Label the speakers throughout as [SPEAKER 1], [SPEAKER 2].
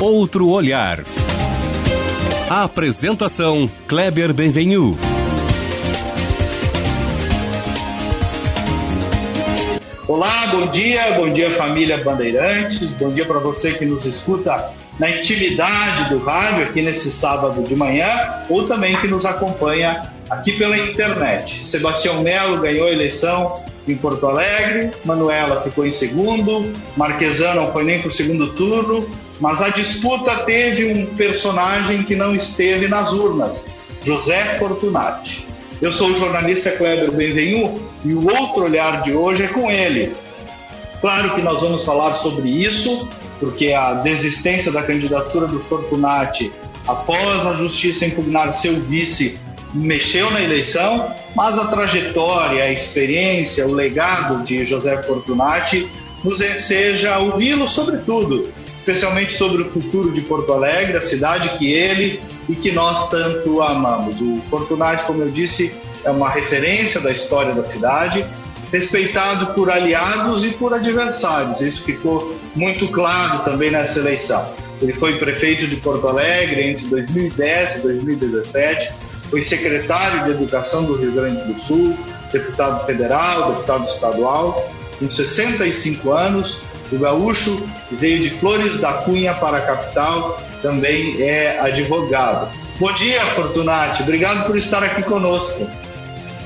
[SPEAKER 1] Outro olhar. A apresentação Kleber Benvenu.
[SPEAKER 2] Olá, bom dia, bom dia família Bandeirantes, bom dia para você que nos escuta na intimidade do rádio aqui nesse sábado de manhã ou também que nos acompanha aqui pela internet. Sebastião Melo ganhou a eleição em Porto Alegre, Manuela ficou em segundo, Marquesan não foi nem para o segundo turno, mas a disputa teve um personagem que não esteve nas urnas, José Fortunati. Eu sou o jornalista Kleber Benvenu e o outro olhar de hoje é com ele. Claro que nós vamos falar sobre isso, porque a desistência da candidatura do Fortunati após a justiça impugnar seu vice mexeu na eleição, mas a trajetória, a experiência, o legado de José Fortunati nos enseja ouvi-lo sobre tudo, especialmente sobre o futuro de Porto Alegre, a cidade que ele e que nós tanto amamos. O Fortunati, como eu disse, é uma referência da história da cidade, respeitado por aliados e por adversários. Isso ficou muito claro também nessa eleição. Ele foi prefeito de Porto Alegre entre 2010 e 2017 foi secretário de Educação do Rio Grande do Sul, deputado federal, deputado estadual. Com 65 anos, o gaúcho veio de Flores da Cunha para a capital, também é advogado. Bom dia, Fortunati. Obrigado por estar aqui conosco.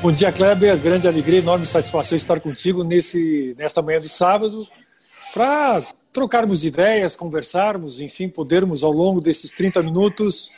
[SPEAKER 3] Bom dia, Kleber. Grande alegria, enorme satisfação estar contigo nesse, nesta manhã de sábado para trocarmos ideias, conversarmos, enfim, podermos ao longo desses 30 minutos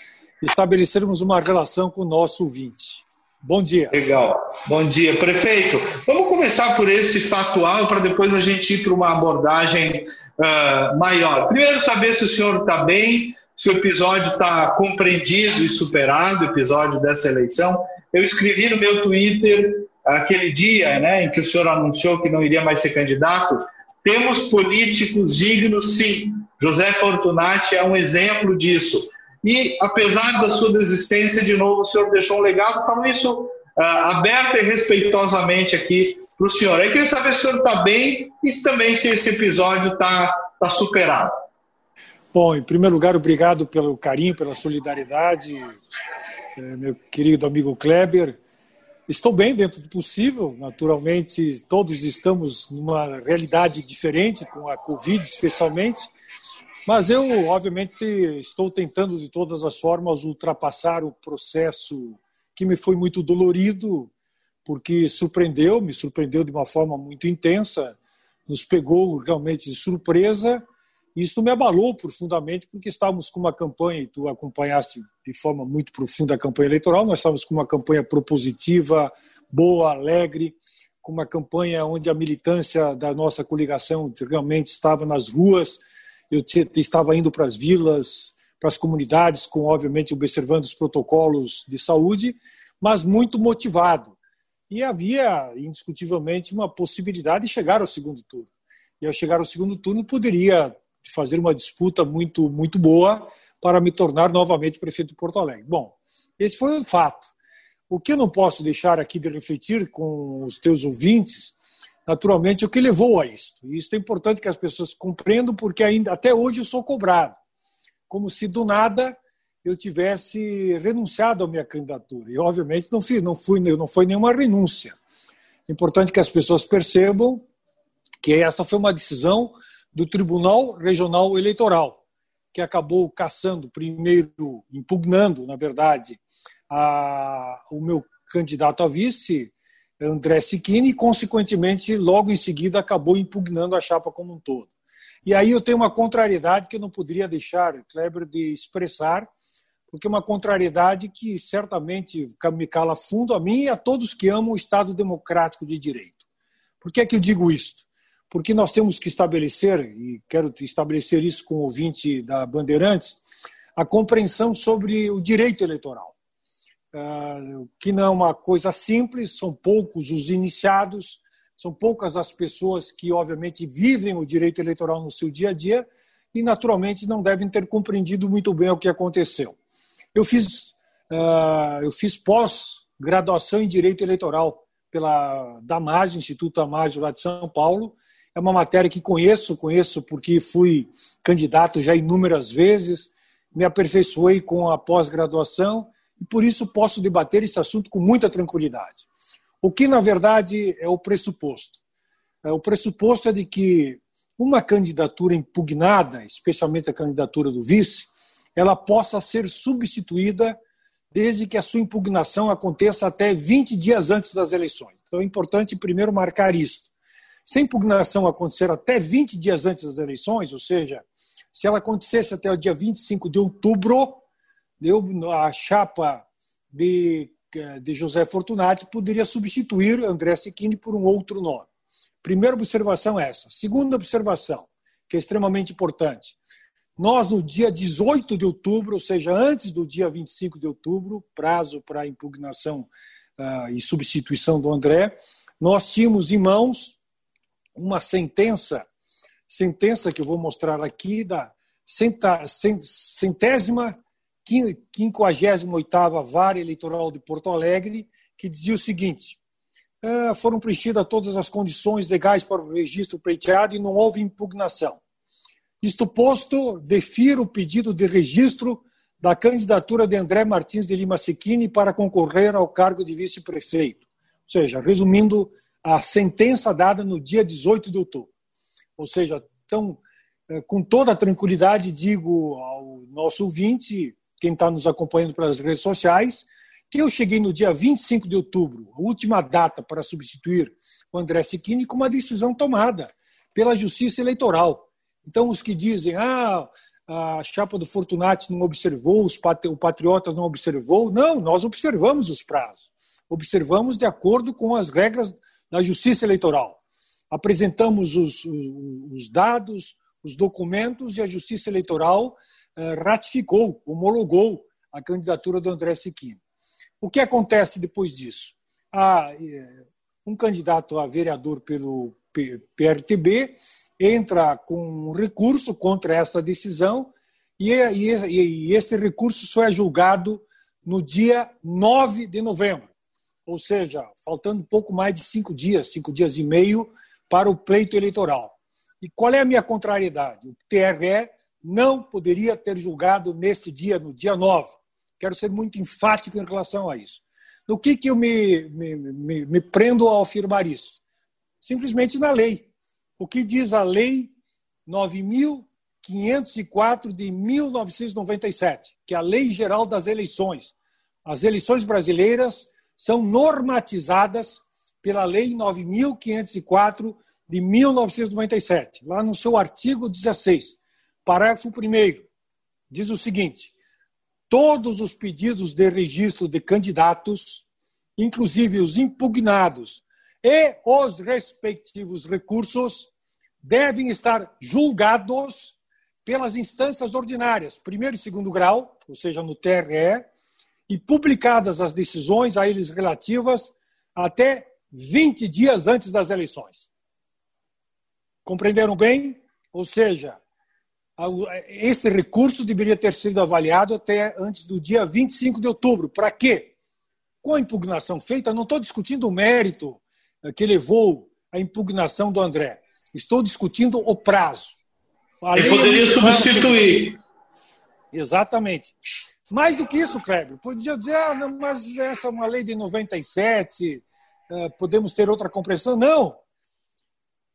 [SPEAKER 3] estabelecermos uma relação com o nosso ouvinte. Bom dia.
[SPEAKER 2] Legal. Bom dia, prefeito. Vamos começar por esse fatual para depois a gente ir para uma abordagem uh, maior. Primeiro, saber se o senhor está bem, se o episódio está compreendido e superado, o episódio dessa eleição. Eu escrevi no meu Twitter aquele dia né, em que o senhor anunciou que não iria mais ser candidato. Temos políticos dignos, sim. José Fortunati é um exemplo disso e, apesar da sua desistência, de novo, o senhor deixou um legado. Falo isso uh, aberta e respeitosamente aqui para o senhor. Eu queria saber se o senhor está bem e também se esse episódio está tá superado.
[SPEAKER 3] Bom, em primeiro lugar, obrigado pelo carinho, pela solidariedade, eh, meu querido amigo Kleber. Estou bem dentro do possível, naturalmente, todos estamos numa realidade diferente, com a Covid especialmente, mas eu, obviamente, estou tentando de todas as formas ultrapassar o processo que me foi muito dolorido, porque surpreendeu, me surpreendeu de uma forma muito intensa, nos pegou realmente de surpresa. E me abalou profundamente, porque estávamos com uma campanha, e tu acompanhaste de forma muito profunda a campanha eleitoral, nós estávamos com uma campanha propositiva, boa, alegre, com uma campanha onde a militância da nossa coligação realmente estava nas ruas, eu estava indo para as vilas, para as comunidades, com obviamente observando os protocolos de saúde, mas muito motivado. E havia indiscutivelmente uma possibilidade de chegar ao segundo turno. E ao chegar ao segundo turno poderia fazer uma disputa muito muito boa para me tornar novamente prefeito de Porto Alegre. Bom, esse foi o fato. O que eu não posso deixar aqui de refletir com os teus ouvintes naturalmente, o que levou a isso. E isso é importante que as pessoas compreendam, porque ainda até hoje eu sou cobrado, como se do nada eu tivesse renunciado à minha candidatura. E obviamente não fui, não fui, não foi nenhuma renúncia. É importante que as pessoas percebam que esta foi uma decisão do Tribunal Regional Eleitoral, que acabou caçando primeiro, impugnando, na verdade, a, o meu candidato a vice, André Siquini e, consequentemente, logo em seguida acabou impugnando a chapa como um todo. E aí eu tenho uma contrariedade que eu não poderia deixar, Kleber, de expressar, porque é uma contrariedade que certamente me cala fundo a mim e a todos que amam o Estado democrático de direito. Por que é que eu digo isto? Porque nós temos que estabelecer, e quero estabelecer isso com o ouvinte da Bandeirantes, a compreensão sobre o direito eleitoral. Ah, que não é uma coisa simples, são poucos os iniciados, são poucas as pessoas que, obviamente, vivem o direito eleitoral no seu dia a dia e, naturalmente, não devem ter compreendido muito bem o que aconteceu. Eu fiz, ah, eu fiz pós-graduação em Direito Eleitoral pela Damage, Instituto Damage lá de São Paulo. É uma matéria que conheço, conheço porque fui candidato já inúmeras vezes, me aperfeiçoei com a pós-graduação e por isso posso debater esse assunto com muita tranquilidade. O que, na verdade, é o pressuposto? É, o pressuposto é de que uma candidatura impugnada, especialmente a candidatura do vice, ela possa ser substituída desde que a sua impugnação aconteça até 20 dias antes das eleições. Então é importante primeiro marcar isso. Se a impugnação acontecer até 20 dias antes das eleições, ou seja, se ela acontecesse até o dia 25 de outubro, a chapa de, de José Fortunati poderia substituir André Sicchini por um outro nome. Primeira observação é essa. Segunda observação, que é extremamente importante. Nós, no dia 18 de outubro, ou seja, antes do dia 25 de outubro, prazo para impugnação uh, e substituição do André, nós tínhamos em mãos uma sentença, sentença que eu vou mostrar aqui, da centésima, quinquagésima oitava vara eleitoral de Porto Alegre, que dizia o seguinte: uh, foram preenchidas todas as condições legais para o registro pleiteado e não houve impugnação. Isto posto, defiro o pedido de registro da candidatura de André Martins de Lima Sequini para concorrer ao cargo de vice-prefeito. Ou seja, resumindo, a sentença dada no dia 18 de outubro. Ou seja, então, com toda tranquilidade, digo ao nosso ouvinte, quem está nos acompanhando pelas redes sociais, que eu cheguei no dia 25 de outubro, a última data para substituir o André Sequini, com uma decisão tomada pela Justiça Eleitoral. Então, os que dizem, ah, a chapa do Fortunati não observou, os o Patriotas não observou, não, nós observamos os prazos. Observamos de acordo com as regras da Justiça Eleitoral. Apresentamos os, os dados, os documentos e a Justiça Eleitoral ratificou, homologou a candidatura do André Siquini. O que acontece depois disso? Há eh, um candidato a vereador pelo PRTB entra com um recurso contra essa decisão e, e, e este recurso só é julgado no dia 9 de novembro, ou seja, faltando pouco mais de cinco dias, cinco dias e meio para o pleito eleitoral. E qual é a minha contrariedade? O TRE não poderia ter julgado neste dia, no dia 9. Quero ser muito enfático em relação a isso. No que, que eu me, me, me, me prendo ao afirmar isso? Simplesmente na lei. O que diz a Lei 9.504 de 1997, que é a Lei Geral das Eleições. As eleições brasileiras são normatizadas pela Lei 9.504 de 1997, lá no seu artigo 16, parágrafo 1, diz o seguinte: todos os pedidos de registro de candidatos, inclusive os impugnados e os respectivos recursos devem estar julgados pelas instâncias ordinárias, primeiro e segundo grau, ou seja, no TRE, e publicadas as decisões a eles relativas até 20 dias antes das eleições. Compreenderam bem? Ou seja, este recurso deveria ter sido avaliado até antes do dia 25 de outubro. Para quê? Com a impugnação feita, não estou discutindo o mérito que levou à impugnação do André. Estou discutindo o prazo.
[SPEAKER 2] Ele poderia substituir.
[SPEAKER 3] Exatamente. Mais do que isso, Kleber, podia dizer, ah, não, mas essa é uma lei de 97, eh, podemos ter outra compreensão. Não.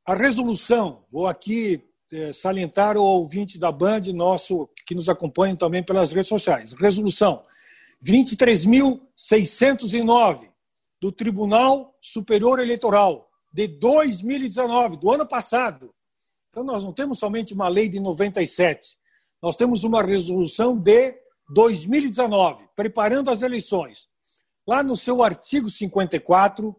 [SPEAKER 3] A resolução, vou aqui eh, salientar o ouvinte da Band, nosso, que nos acompanha também pelas redes sociais. Resolução 23.609, do Tribunal Superior Eleitoral de 2019, do ano passado. Então, nós não temos somente uma lei de 97, nós temos uma resolução de 2019, preparando as eleições. Lá no seu artigo 54,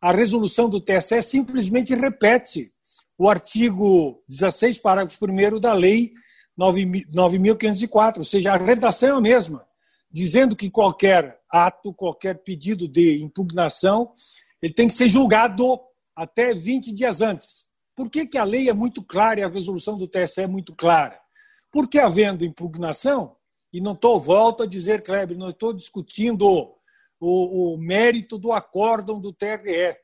[SPEAKER 3] a resolução do TSE simplesmente repete o artigo 16, parágrafo 1 da Lei 9.504, ou seja, a redação é a mesma, dizendo que qualquer ato, qualquer pedido de impugnação, ele tem que ser julgado até 20 dias antes. Por que, que a lei é muito clara e a resolução do TSE é muito clara? Porque havendo impugnação, e não estou, volto a dizer, Kleber, não estou discutindo o, o, mérito do acórdão do TRE.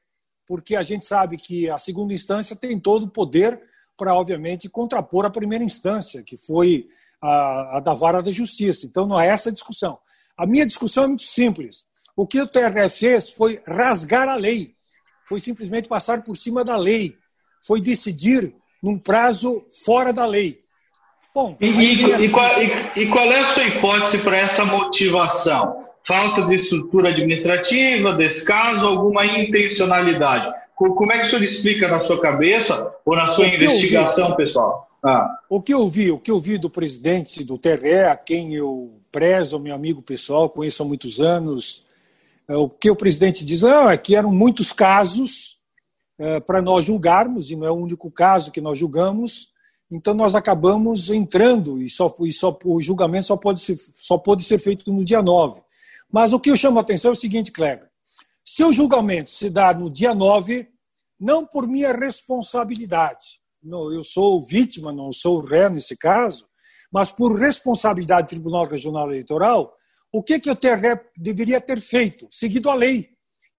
[SPEAKER 3] Porque a gente sabe que a segunda instância tem todo o poder para, obviamente, contrapor a primeira instância, que foi a, a da vara da justiça. Então, não é essa a discussão. A minha discussão é muito simples. O que o TRE fez foi rasgar a lei, foi simplesmente passar por cima da lei, foi decidir num prazo fora da lei.
[SPEAKER 2] Bom, e, e, assim... e, qual, e, qual, é a sua hipótese para essa motivação? Falta de estrutura administrativa, descaso, alguma intencionalidade? Como é que o senhor explica na sua cabeça ou na sua investigação, pessoal?
[SPEAKER 3] Ah. O que eu vi, o que eu vi do presidente do TRE, a quem eu prezo, meu amigo pessoal, conheço há muitos anos, é, o que o presidente diz ah, é que eram muitos casos é, para nós julgarmos, e não é o único caso que nós julgamos, então nós acabamos entrando, e, só, e só, o julgamento só pode, ser, só pode ser feito no dia 9. Mas o que eu chamo a atenção é o seguinte, Kleber, se o julgamento se dá no dia 9, não por minha responsabilidade, não, eu sou vítima, não sou ré nesse caso, mas por responsabilidade do Tribunal Regional Eleitoral, o que, que o TRE deveria ter feito? Seguido a lei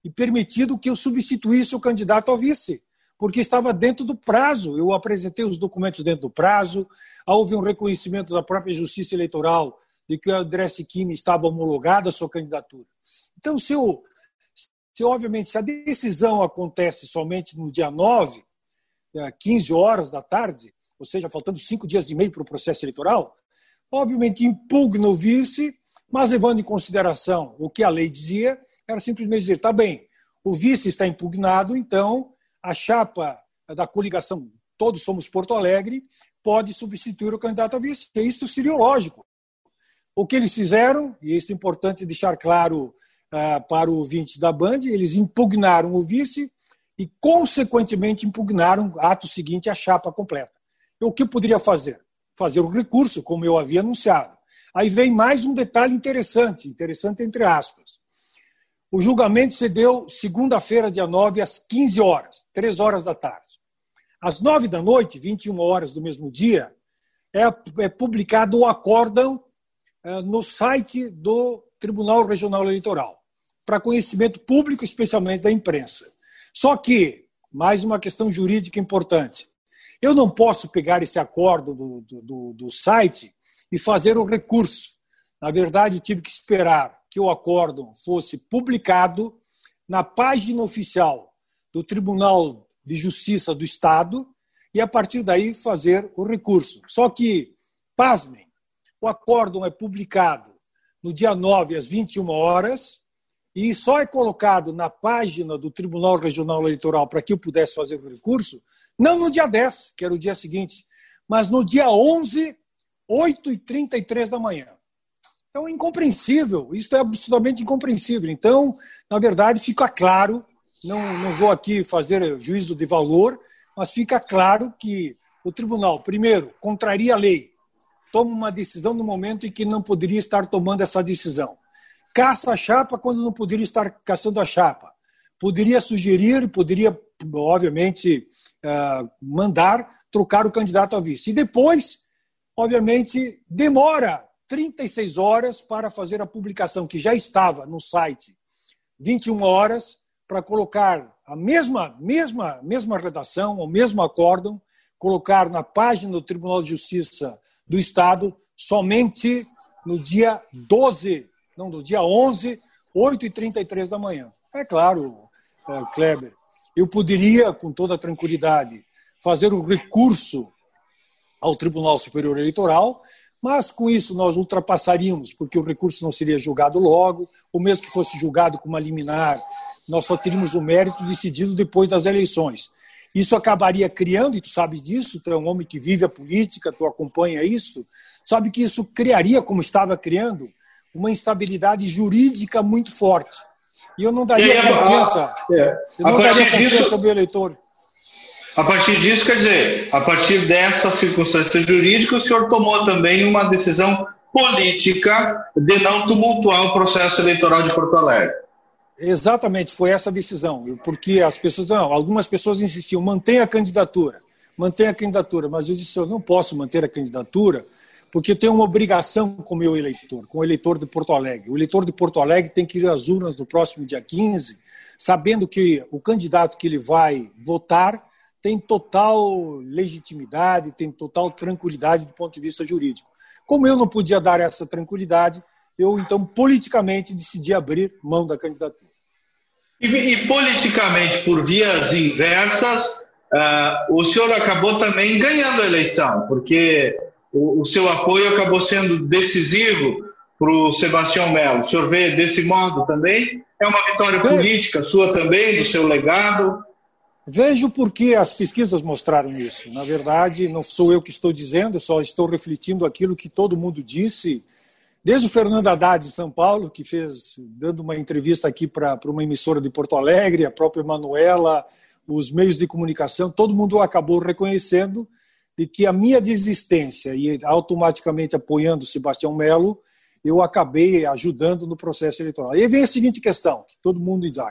[SPEAKER 3] e permitido que eu substituísse o candidato ao vice, porque estava dentro do prazo. Eu apresentei os documentos dentro do prazo, houve um reconhecimento da própria Justiça Eleitoral de que o André Siquini estava homologado a sua candidatura. Então, se, eu, se obviamente se a decisão acontece somente no dia 9, 15 é, horas da tarde, ou seja, faltando cinco dias e meio para o processo eleitoral, obviamente impugna o vice mas, levando em consideração o que a lei dizia, era simplesmente dizer: tá bem, o vice está impugnado, então a chapa da coligação Todos Somos Porto Alegre pode substituir o candidato a vice. Isso seria lógico. O que eles fizeram, e isso é importante deixar claro uh, para o ouvinte da Band, eles impugnaram o vice e, consequentemente, impugnaram, ato seguinte, a chapa completa. E o que poderia fazer? Fazer o recurso, como eu havia anunciado. Aí vem mais um detalhe interessante, interessante entre aspas. O julgamento se deu segunda-feira, dia 9, às 15 horas, 3 horas da tarde. Às 9 da noite, 21 horas do mesmo dia, é, é publicado o acórdão no site do Tribunal Regional Eleitoral, para conhecimento público, especialmente da imprensa. Só que, mais uma questão jurídica importante, eu não posso pegar esse acordo do, do, do site e fazer o recurso. Na verdade, tive que esperar que o acórdão fosse publicado na página oficial do Tribunal de Justiça do Estado e, a partir daí, fazer o recurso. Só que, pasmem, o acórdão é publicado no dia 9, às 21 horas, e só é colocado na página do Tribunal Regional Eleitoral para que eu pudesse fazer o recurso, não no dia 10, que era o dia seguinte, mas no dia 11 8h33 da manhã. Então, incompreensível, isso é absolutamente incompreensível. Então, na verdade, fica claro, não, não vou aqui fazer juízo de valor, mas fica claro que o tribunal, primeiro, contraria a lei, toma uma decisão no momento em que não poderia estar tomando essa decisão. Caça a chapa quando não poderia estar caçando a chapa. Poderia sugerir, poderia, obviamente, eh, mandar trocar o candidato a vice. E depois obviamente, demora 36 horas para fazer a publicação, que já estava no site, 21 horas, para colocar a mesma, mesma, mesma redação, o mesmo acórdão, colocar na página do Tribunal de Justiça do Estado somente no dia 12, não, no dia 11, 8h33 da manhã. É claro, é, Kleber, eu poderia, com toda tranquilidade, fazer o recurso ao Tribunal Superior Eleitoral, mas com isso nós ultrapassaríamos, porque o recurso não seria julgado logo, ou mesmo que fosse julgado com uma liminar, nós só teríamos o mérito decidido depois das eleições. Isso acabaria criando, e tu sabes disso, tu é um homem que vive a política, tu acompanha isso, sabe que isso criaria, como estava criando, uma instabilidade jurídica muito forte. E eu não daria confiança, é, eu não daria confiança disso... ao eleitor.
[SPEAKER 2] A partir disso, quer dizer, a partir dessa circunstância jurídica, o senhor tomou também uma decisão política de não tumultuar o processo eleitoral de Porto Alegre.
[SPEAKER 3] Exatamente, foi essa decisão. Porque as pessoas, não, algumas pessoas insistiam, mantenha a candidatura, mantenha a candidatura. Mas eu disse, eu não posso manter a candidatura porque tenho uma obrigação com o meu eleitor, com o eleitor de Porto Alegre. O eleitor de Porto Alegre tem que ir às urnas no próximo dia 15 sabendo que o candidato que ele vai votar tem total legitimidade, tem total tranquilidade do ponto de vista jurídico. Como eu não podia dar essa tranquilidade, eu então politicamente decidi abrir mão da candidatura.
[SPEAKER 2] E, e politicamente, por vias inversas, uh, o senhor acabou também ganhando a eleição, porque o, o seu apoio acabou sendo decisivo para o Sebastião Melo. O senhor vê desse modo também? É uma vitória política sua também, do seu legado?
[SPEAKER 3] Vejo porque as pesquisas mostraram isso. Na verdade, não sou eu que estou dizendo, só estou refletindo aquilo que todo mundo disse, desde o Fernando Haddad de São Paulo, que fez, dando uma entrevista aqui para uma emissora de Porto Alegre, a própria Manuela, os meios de comunicação, todo mundo acabou reconhecendo de que a minha desistência e automaticamente apoiando Sebastião Melo, eu acabei ajudando no processo eleitoral. E vem a seguinte questão, que todo mundo diz,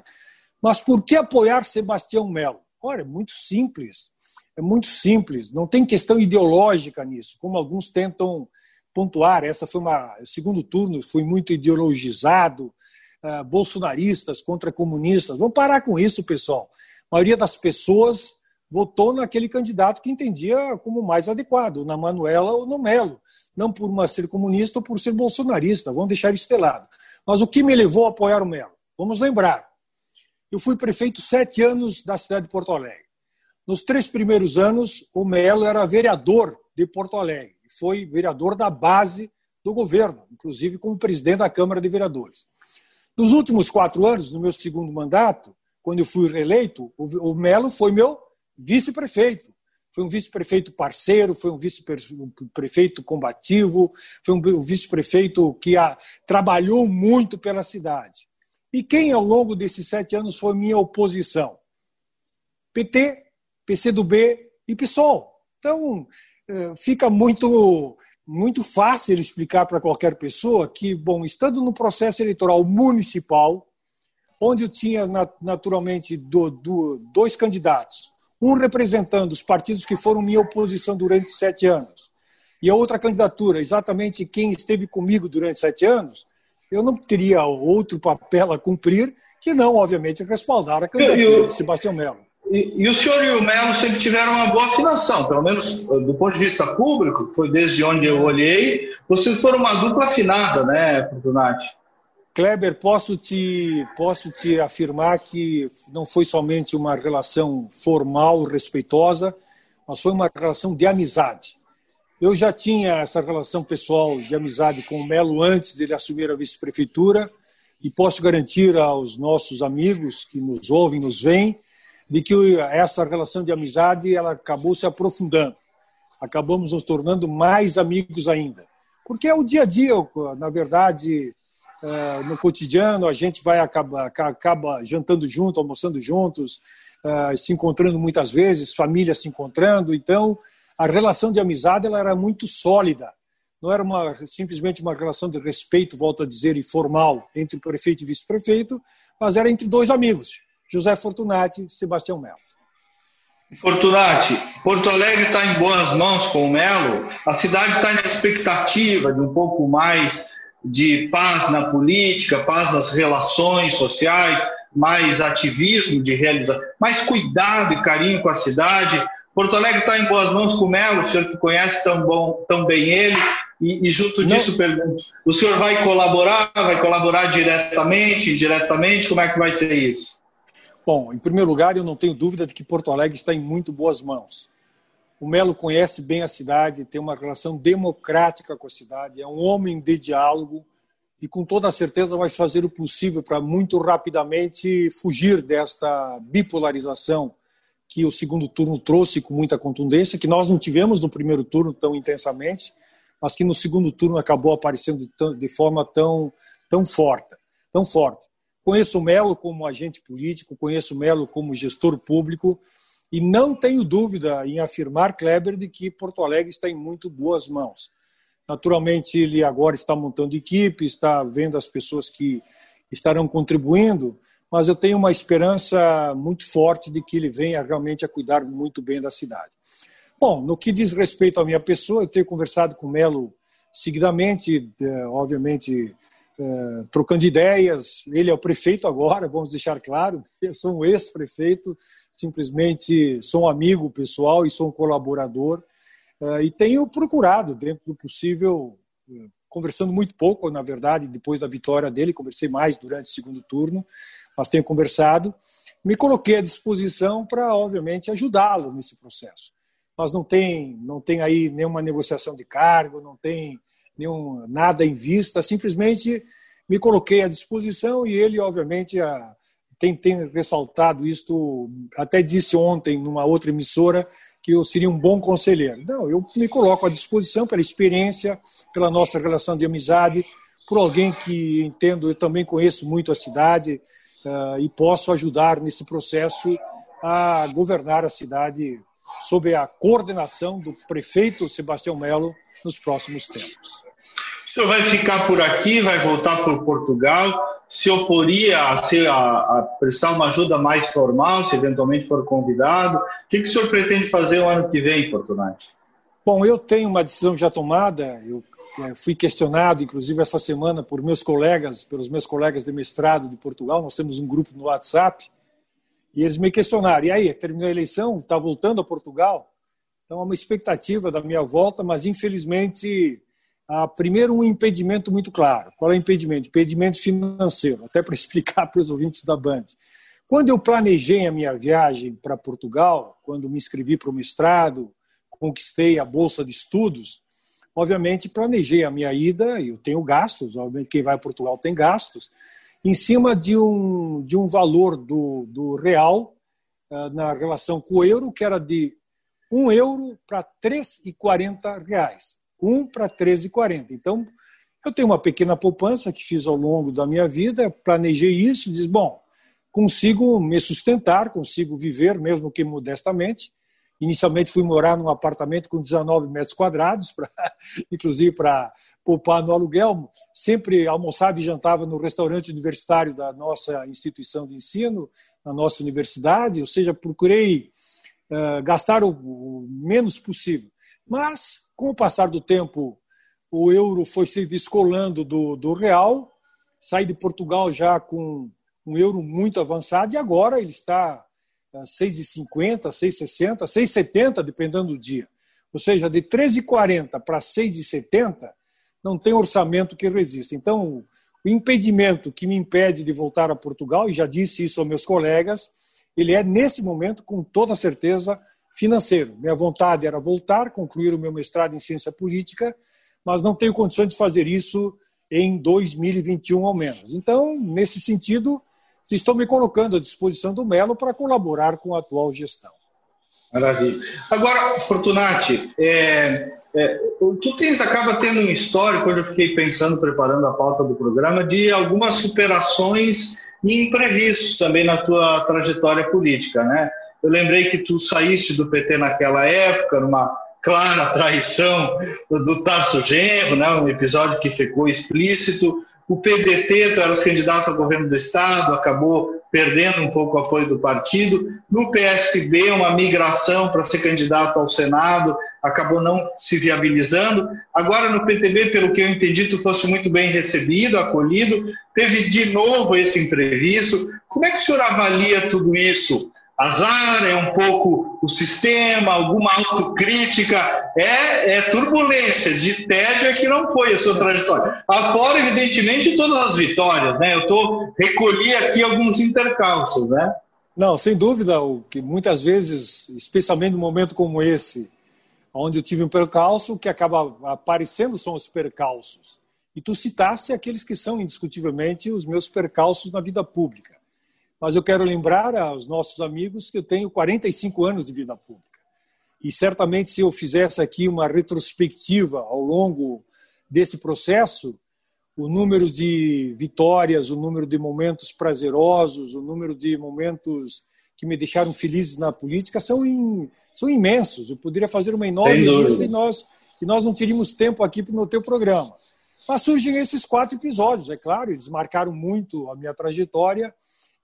[SPEAKER 3] mas por que apoiar Sebastião Melo? Olha, é muito simples. É muito simples. Não tem questão ideológica nisso, como alguns tentam pontuar. Essa foi uma segundo turno, foi muito ideologizado, uh, bolsonaristas contra comunistas. Vamos parar com isso, pessoal. A maioria das pessoas votou naquele candidato que entendia como mais adequado, na Manuela ou no Melo, não por uma ser comunista ou por ser bolsonarista. Vamos deixar isso de lado. Mas o que me levou a apoiar o Melo? Vamos lembrar, eu fui prefeito sete anos da cidade de Porto Alegre. Nos três primeiros anos, o Melo era vereador de Porto Alegre. Foi vereador da base do governo, inclusive como presidente da Câmara de Vereadores. Nos últimos quatro anos, no meu segundo mandato, quando eu fui reeleito, o Melo foi meu vice-prefeito. Foi um vice-prefeito parceiro, foi um vice-prefeito combativo, foi um vice-prefeito que trabalhou muito pela cidade. E quem, ao longo desses sete anos, foi minha oposição? PT, PCdoB e PSOL. Então, fica muito, muito fácil explicar para qualquer pessoa que, bom, estando no processo eleitoral municipal, onde eu tinha naturalmente do, do, dois candidatos, um representando os partidos que foram minha oposição durante sete anos, e a outra candidatura, exatamente quem esteve comigo durante sete anos, eu não teria outro papel a cumprir que não, obviamente, respaldar a candidatura de Sebastião Melo.
[SPEAKER 2] E, e, o senhor e o Melo sempre tiveram uma boa afinação, pelo menos eh, do ponto de vista público, foi desde onde eu olhei, vocês foram uma dupla afinada, né, Fortunati?
[SPEAKER 3] Kleber, posso te, posso te afirmar que não foi somente uma relação formal, respeitosa, mas foi uma relação de amizade. Eu já tinha essa relação pessoal de amizade com o Melo antes dele assumir a vice-prefeitura e posso garantir aos nossos amigos que nos ouvem, nos veem, de que essa relação de amizade ela acabou se aprofundando. Acabamos nos tornando mais amigos ainda. Porque é o dia a dia, na verdade, eh, no cotidiano, a gente vai acaba, acaba jantando junto, almoçando juntos, eh, se encontrando muitas vezes, famílias se encontrando. Então, a relação de amizade ela era muito sólida. Não era uma, simplesmente uma relação de respeito, volto a dizer, informal entre o prefeito e vice-prefeito, mas era entre dois amigos, José Fortunati Sebastião Melo.
[SPEAKER 2] Fortunati, Porto Alegre está em boas mãos com o Melo. A cidade está na expectativa de um pouco mais de paz na política, paz nas relações sociais, mais ativismo de realização, mais cuidado e carinho com a cidade. Porto Alegre está em boas mãos com o Melo, o senhor que conhece tão, bom, tão bem ele, e, e junto disso pergunto, o senhor vai colaborar, vai colaborar diretamente, indiretamente, como é que vai ser isso?
[SPEAKER 3] Bom, em primeiro lugar, eu não tenho dúvida de que Porto Alegre está em muito boas mãos. O Melo conhece bem a cidade, tem uma relação democrática com a cidade, é um homem de diálogo e com toda a certeza vai fazer o possível para muito rapidamente fugir desta bipolarização que o segundo turno trouxe com muita contundência, que nós não tivemos no primeiro turno tão intensamente, mas que no segundo turno acabou aparecendo de forma tão, tão forte. Tão forte. Conheço o Melo como agente político, conheço o Melo como gestor público e não tenho dúvida em afirmar, Kleber, de que Porto Alegre está em muito boas mãos. Naturalmente, ele agora está montando equipe, está vendo as pessoas que estarão contribuindo, mas eu tenho uma esperança muito forte de que ele venha realmente a cuidar muito bem da cidade. Bom, no que diz respeito à minha pessoa, eu tenho conversado com o Melo seguidamente, obviamente é, trocando ideias. Ele é o prefeito agora, vamos deixar claro. Eu sou um ex-prefeito, simplesmente sou um amigo pessoal e sou um colaborador. É, e tenho procurado, dentro do possível, é, conversando muito pouco, na verdade, depois da vitória dele, conversei mais durante o segundo turno, mas tenho conversado. Me coloquei à disposição para, obviamente, ajudá-lo nesse processo. Mas não tem, não tem aí nenhuma negociação de cargo, não tem nenhum, nada em vista, simplesmente me coloquei à disposição e ele, obviamente, a, tem, tem ressaltado isto, até disse ontem numa outra emissora que eu seria um bom conselheiro. Não, eu me coloco à disposição pela experiência, pela nossa relação de amizade, por alguém que entendo, eu também conheço muito a cidade uh, e posso ajudar nesse processo a governar a cidade sob a coordenação do prefeito Sebastião Melo nos próximos tempos.
[SPEAKER 2] O senhor vai ficar por aqui, vai voltar para Portugal, se oporia a, ser, a, a, prestar uma ajuda mais formal, se eventualmente for convidado? O que, que o senhor pretende fazer o ano que vem, Fortunati?
[SPEAKER 3] Bom, eu tenho uma decisão já tomada. Eu é, fui questionado, inclusive essa semana, por meus colegas, pelos meus colegas de mestrado de Portugal. Nós temos um grupo no WhatsApp e eles me questionaram. E aí, terminou a eleição? Está voltando a Portugal? Então, é uma expectativa da minha volta, mas infelizmente há primeiro um impedimento muito claro. Qual é o impedimento? Impedimento financeiro, até para explicar para os ouvintes da Band. Quando eu planejei a minha viagem para Portugal, quando me inscrevi para o mestrado, conquistei a bolsa de estudos, obviamente planejei a minha ida, eu tenho gastos, obviamente quem vai a Portugal tem gastos, em cima de um, de um valor do, do real uh, na relação com o euro, que era de 1 euro para 3,40 reais. 1 para 13,40. Então, eu tenho uma pequena poupança que fiz ao longo da minha vida, planejei isso, diz, bom, consigo me sustentar, consigo viver, mesmo que modestamente. Inicialmente fui morar num apartamento com 19 metros quadrados, pra, inclusive para poupar no aluguel. Sempre almoçava e jantava no restaurante universitário da nossa instituição de ensino, na nossa universidade, ou seja, procurei uh, gastar o, o menos possível. Mas com o passar do tempo, o euro foi se descolando do, do real, saí de Portugal já com um euro muito avançado e agora ele está a 6,50, 6,60, 6,70, dependendo do dia. Ou seja, de 13,40 para 6,70, não tem orçamento que resista. Então, o impedimento que me impede de voltar a Portugal, e já disse isso aos meus colegas, ele é, nesse momento, com toda certeza, financeiro. Minha vontade era voltar, concluir o meu mestrado em ciência política, mas não tenho condições de fazer isso em 2021 ao menos. Então, nesse sentido, estou me colocando à disposição do Melo para colaborar com a atual gestão.
[SPEAKER 2] Maravilha. Agora, Fortunati, é, é, tu tens, acaba tendo um histórico, quando eu fiquei pensando, preparando a pauta do programa, de algumas superações e imprevistos também na tua trajetória política, né? Eu lembrei que tu saíste do PT naquela época, numa clara traição do Tarso Genro, né? um episódio que ficou explícito. O PDT, tu eras candidato ao governo do Estado, acabou perdendo um pouco o apoio do partido. No PSB, uma migração para ser candidato ao Senado, acabou não se viabilizando. Agora, no PTB, pelo que eu entendi, tu fosse muito bem recebido, acolhido. Teve de novo esse imprevisto. Como é que o senhor avalia tudo isso? azar, é um pouco o sistema, alguma autocrítica, é, é turbulência, de tédio é que não foi a sua trajetória. Afora, evidentemente, todas as vitórias, né? Eu estou recolhi aqui alguns intercalços, né?
[SPEAKER 3] Não, sem dúvida, o que muitas vezes, especialmente num momento como esse, onde eu tive um percalço, que acaba aparecendo são os percalços. E tu citaste aqueles que são indiscutivelmente os meus percalços na vida pública mas eu quero lembrar aos nossos amigos que eu tenho 45 anos de vida pública. E certamente, se eu fizesse aqui uma retrospectiva ao longo desse processo, o número de vitórias, o número de momentos prazerosos, o número de momentos que me deixaram felizes na política são, in, são imensos. Eu poderia fazer uma enorme lista e nós, e nós não teríamos tempo aqui no teu programa. Mas surgem esses quatro episódios, é claro, eles marcaram muito a minha trajetória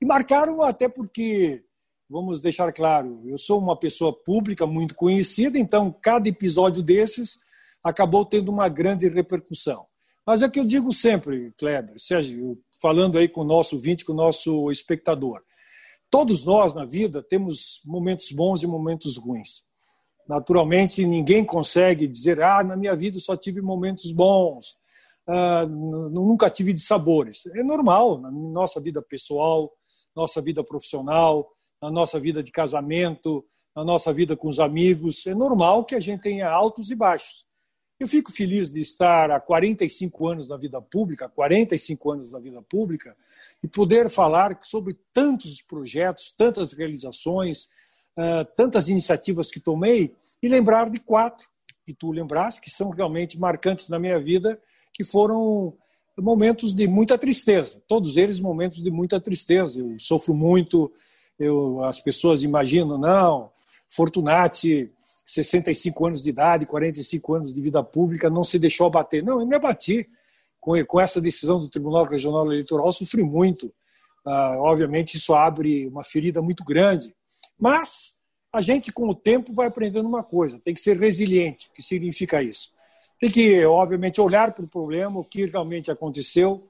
[SPEAKER 3] e marcaram até porque, vamos deixar claro, eu sou uma pessoa pública muito conhecida, então cada episódio desses acabou tendo uma grande repercussão. Mas é o que eu digo sempre, Kleber, Sérgio, falando aí com o nosso vinte, com o nosso espectador. Todos nós na vida temos momentos bons e momentos ruins. Naturalmente, ninguém consegue dizer, ah, na minha vida só tive momentos bons, ah, nunca tive de sabores. É normal, na nossa vida pessoal, nossa vida profissional, na nossa vida de casamento, na nossa vida com os amigos, é normal que a gente tenha altos e baixos. Eu fico feliz de estar há 45 anos na vida pública, 45 anos na vida pública, e poder falar sobre tantos projetos, tantas realizações, ah, tantas iniciativas que tomei, e lembrar de quatro que tu lembraste, que são realmente marcantes na minha vida, que foram momentos de muita tristeza, todos eles momentos de muita tristeza. Eu sofro muito, eu, as pessoas imaginam, não, Fortunati 65 anos de idade, 45 anos de vida pública, não se deixou abater. Não, eu me abati com, com essa decisão do Tribunal Regional Eleitoral, sofri muito. Ah, obviamente, isso abre uma ferida muito grande. Mas a gente, com o tempo, vai aprendendo uma coisa: tem que ser resiliente. O que significa isso? Tem que, obviamente, olhar para o problema, o que realmente aconteceu,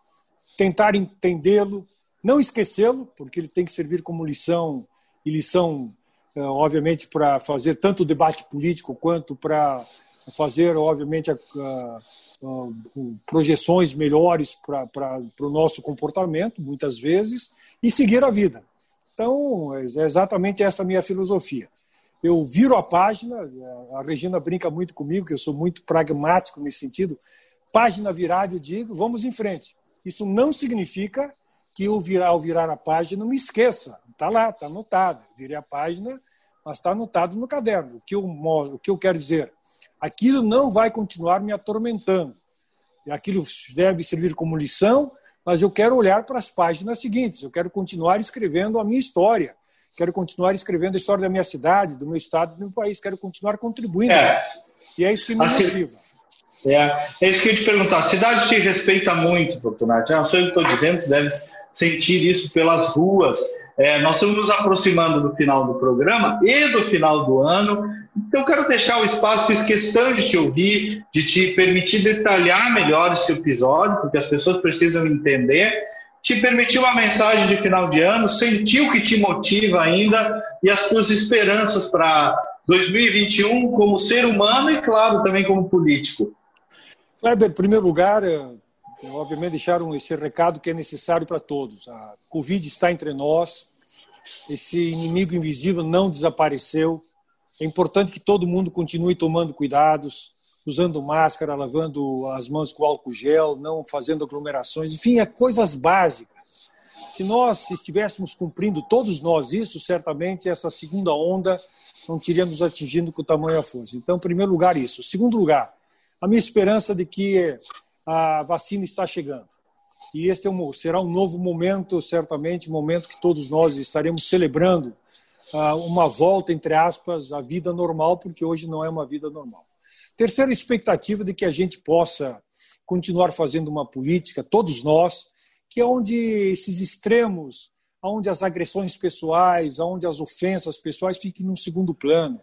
[SPEAKER 3] tentar entendê-lo, não esquecê-lo, porque ele tem que servir como lição e lição obviamente, para fazer tanto debate político quanto para fazer, obviamente, a, a, a, projeções melhores para o nosso comportamento, muitas vezes, e seguir a vida. Então, é exatamente essa a minha filosofia. Eu viro a página, a Regina brinca muito comigo, que eu sou muito pragmático nesse sentido. Página virada, eu digo, vamos em frente. Isso não significa que eu virar, ao virar a página, não me esqueça. Está lá, está anotado. Virei a página, mas está anotado no caderno. O que, eu, o que eu quero dizer? Aquilo não vai continuar me atormentando. Aquilo deve servir como lição, mas eu quero olhar para as páginas seguintes. Eu quero continuar escrevendo a minha história. Quero continuar escrevendo a história da minha cidade, do meu estado, do meu país. Quero continuar contribuindo. É. E é isso que me assim, motiva.
[SPEAKER 2] É, é isso que eu ia te perguntar. A cidade te respeita muito, Fortunato. Sei o que estou dizendo, você deve sentir isso pelas ruas, é, nós estamos nos aproximando do final do programa e do final do ano, então quero deixar o espaço, fiz questão de te ouvir, de te permitir detalhar melhor esse episódio, porque as pessoas precisam entender, te permitir uma mensagem de final de ano, sentir o que te motiva ainda e as tuas esperanças para 2021 como ser humano e, claro, também como político.
[SPEAKER 3] Kleber, em primeiro lugar, obviamente deixaram esse recado que é necessário para todos. A Covid está entre nós, esse inimigo invisível não desapareceu. É importante que todo mundo continue tomando cuidados, usando máscara, lavando as mãos com álcool gel, não fazendo aglomerações, enfim, é coisas básicas. Se nós estivéssemos cumprindo, todos nós, isso, certamente essa segunda onda não teria nos atingindo com o tamanho a força. Então, em primeiro lugar, isso. Segundo lugar, a minha esperança de que a vacina está chegando. E este é um, será um novo momento, certamente, momento que todos nós estaremos celebrando uh, uma volta, entre aspas, à vida normal, porque hoje não é uma vida normal. Terceira expectativa de que a gente possa continuar fazendo uma política, todos nós, que é onde esses extremos, onde as agressões pessoais, onde as ofensas pessoais fiquem num segundo plano.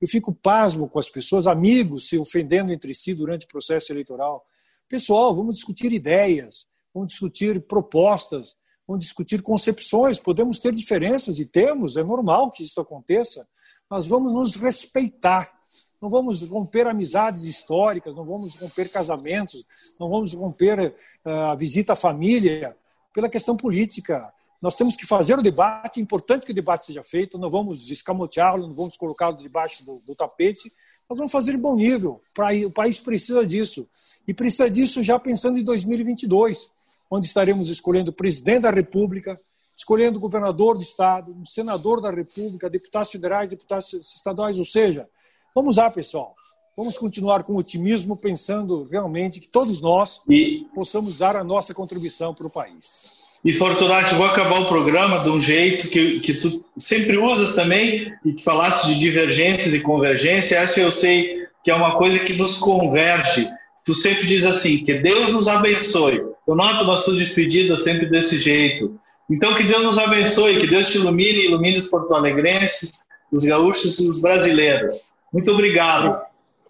[SPEAKER 3] Eu fico pasmo com as pessoas, amigos se ofendendo entre si durante o processo eleitoral. Pessoal, vamos discutir ideias, vamos discutir propostas, vamos discutir concepções. Podemos ter diferenças e temos, é normal que isso aconteça, mas vamos nos respeitar. Não vamos romper amizades históricas, não vamos romper casamentos, não vamos romper uh, a visita à família pela questão política. Nós temos que fazer o debate, é importante que o debate seja feito, não vamos escamoteá-lo, não vamos colocá-lo debaixo do, do tapete, nós vamos fazer em bom nível. O país precisa disso. E precisa disso já pensando em 2022, onde estaremos escolhendo o presidente da República, escolhendo o governador do Estado, o senador da República, deputados federais, deputados estaduais. Ou seja, vamos lá, pessoal. Vamos continuar com otimismo, pensando realmente que todos nós e... possamos dar a nossa contribuição para o país.
[SPEAKER 2] E Fortunato, vou acabar o programa de um jeito que, que tu sempre usas também, e que falaste de divergências e convergência, essa eu sei que é uma coisa que nos converge. Tu sempre diz assim, que Deus nos abençoe. Eu noto nossas despedidas sempre desse jeito. Então, que Deus nos abençoe, que Deus te ilumine e ilumine os porto-alegrenses, os gaúchos e os brasileiros. Muito obrigado.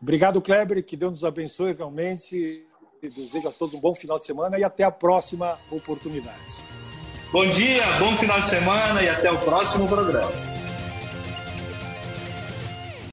[SPEAKER 3] Obrigado, Kleber, que Deus nos abençoe realmente desejo a todos um bom final de semana e até a próxima oportunidade.
[SPEAKER 2] Bom dia, bom final de semana e até o próximo programa.